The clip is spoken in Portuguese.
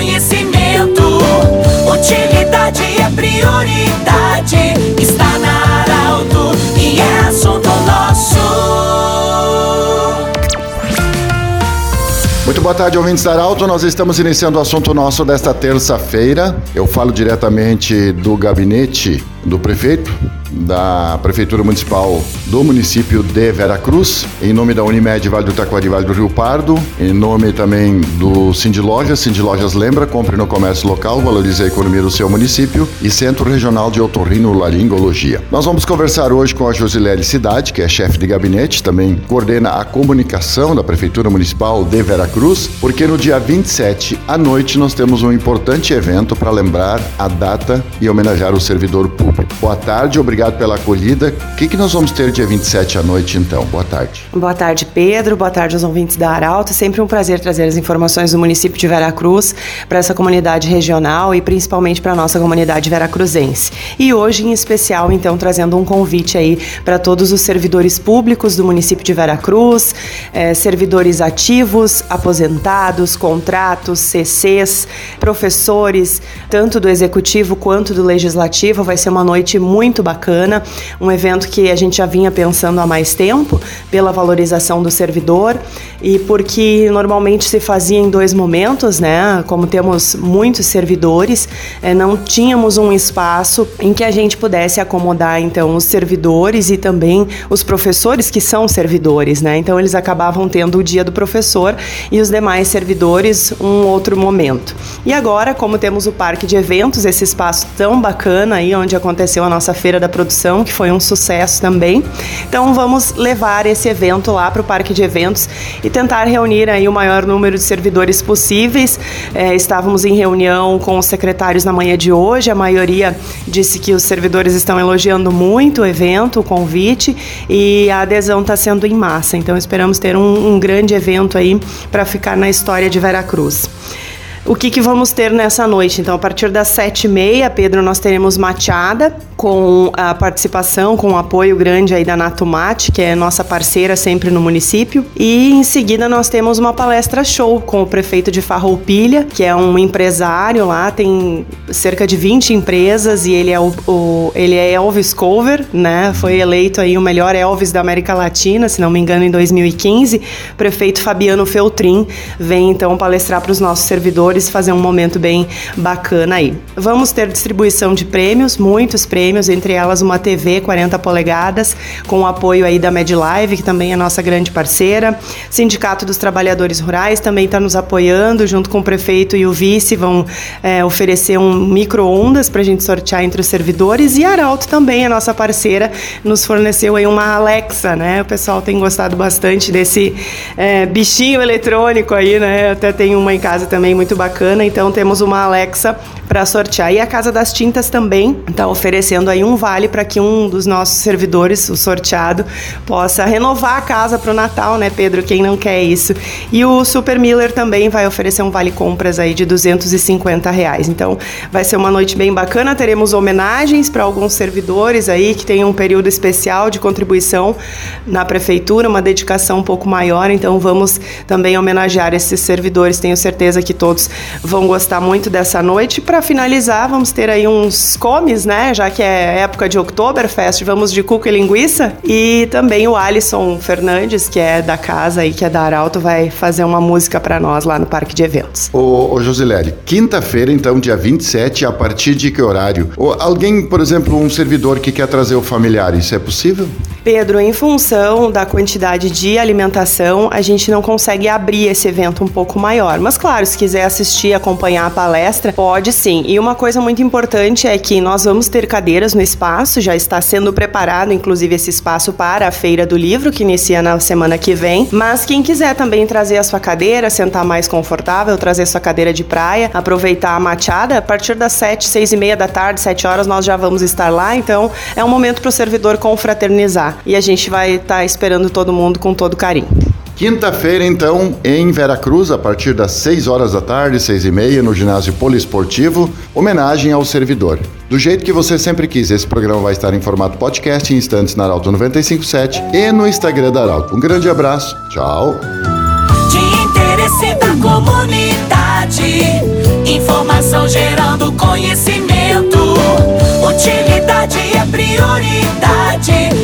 conhecimento. Utilidade é prioridade. Está na Arauto e é assunto nosso. Muito boa tarde, ouvintes da Arauto. Nós estamos iniciando o assunto nosso desta terça-feira. Eu falo diretamente do gabinete do prefeito, da Prefeitura Municipal do município de Veracruz, em nome da Unimed Vale do Taquari Vale do Rio Pardo, em nome também do Cindy Lojas. Cindy Lojas lembra, compre no comércio local, valorize a economia do seu município e Centro Regional de Otorrinolaringologia. Nós vamos conversar hoje com a Josilele Cidade, que é chefe de gabinete, também coordena a comunicação da Prefeitura Municipal de Veracruz, porque no dia 27 à noite nós temos um importante evento para lembrar a data e homenagear o servidor público. Boa tarde, obrigado pela acolhida. O que, que nós vamos ter dia 27 à noite, então? Boa tarde. Boa tarde, Pedro. Boa tarde aos ouvintes da Arauto. Sempre um prazer trazer as informações do município de Veracruz para essa comunidade regional e principalmente para a nossa comunidade veracruzense. E hoje, em especial, então, trazendo um convite aí para todos os servidores públicos do município de Veracruz, eh, servidores ativos, aposentados, contratos, CCs, professores, tanto do executivo quanto do legislativo. Vai ser uma noite muito bacana, um evento que a gente já vinha pensando há mais tempo, pela valorização do servidor e porque normalmente se fazia em dois momentos, né? Como temos muitos servidores, é, não tínhamos um espaço em que a gente pudesse acomodar então os servidores e também os professores que são servidores, né? Então eles acabavam tendo o dia do professor e os demais servidores um outro momento. E agora, como temos o parque de eventos, esse espaço tão bacana aí onde aconteceu a nossa feira da produção, que foi um sucesso também. Então vamos levar esse evento lá para o parque de eventos e tentar reunir aí o maior número de servidores possíveis. É, estávamos em reunião com os secretários na manhã de hoje, a maioria disse que os servidores estão elogiando muito o evento, o convite e a adesão está sendo em massa. Então esperamos ter um, um grande evento aí para ficar na história de Veracruz. O que, que vamos ter nessa noite? Então, a partir das sete e meia, Pedro, nós teremos Machada, com a participação, com o apoio grande aí da Natumate, que é nossa parceira sempre no município. E em seguida nós temos uma palestra show com o prefeito de Farroupilha, que é um empresário lá, tem cerca de 20 empresas e ele é o, o ele é Elvis Cover, né? Foi eleito aí o melhor Elvis da América Latina, se não me engano, em 2015. Prefeito Fabiano Feltrin vem então palestrar para os nossos servidores fazer um momento bem bacana aí. Vamos ter distribuição de prêmios, muitos prêmios, entre elas uma TV 40 polegadas, com o apoio aí da MedLive, que também é nossa grande parceira. Sindicato dos Trabalhadores Rurais também está nos apoiando, junto com o prefeito e o vice, vão é, oferecer um micro-ondas para a gente sortear entre os servidores. E Arauto também, a nossa parceira, nos forneceu aí uma Alexa, né? O pessoal tem gostado bastante desse é, bichinho eletrônico aí, né? Até tem uma em casa também muito bacana. Então temos uma Alexa para sortear. E a Casa das Tintas também está oferecendo aí um vale para que um dos nossos servidores, o sorteado, possa renovar a casa para o Natal, né, Pedro? Quem não quer isso? E o Super Miller também vai oferecer um vale compras aí de 250 reais. Então vai ser uma noite bem bacana. Teremos homenagens para alguns servidores aí que têm um período especial de contribuição na prefeitura, uma dedicação um pouco maior. Então vamos também homenagear esses servidores. Tenho certeza que todos vão gostar muito dessa noite. Para finalizar, vamos ter aí uns comes, né? Já que é época de Oktoberfest, vamos de cuca e linguiça. E também o Alisson Fernandes, que é da casa e que é da Arauto, vai fazer uma música para nós lá no Parque de Eventos. Ô, ô Josilele, quinta-feira, então, dia 27, a partir de que horário? Ou alguém, por exemplo, um servidor que quer trazer o familiar, isso é possível? Pedro, em função da quantidade de alimentação, a gente não consegue abrir esse evento um pouco maior. Mas claro, se quiser assistir, acompanhar a palestra, pode sim. E uma coisa muito importante é que nós vamos ter cadeiras no espaço, já está sendo preparado, inclusive, esse espaço para a Feira do Livro, que inicia na semana que vem. Mas quem quiser também trazer a sua cadeira, sentar mais confortável, trazer sua cadeira de praia, aproveitar a machada, a partir das sete, seis e meia da tarde, sete horas, nós já vamos estar lá. Então, é um momento para o servidor confraternizar e a gente vai estar tá esperando todo mundo com todo carinho. Quinta-feira, então, em Veracruz, a partir das 6 horas da tarde, 6 e meia, no ginásio poliesportivo, homenagem ao servidor. Do jeito que você sempre quis, esse programa vai estar em formato podcast em instantes na Arauto 957 e no Instagram da Arauto. Um grande abraço, tchau. De interesse da comunidade. Informação gerando conhecimento. Utilidade é prioridade.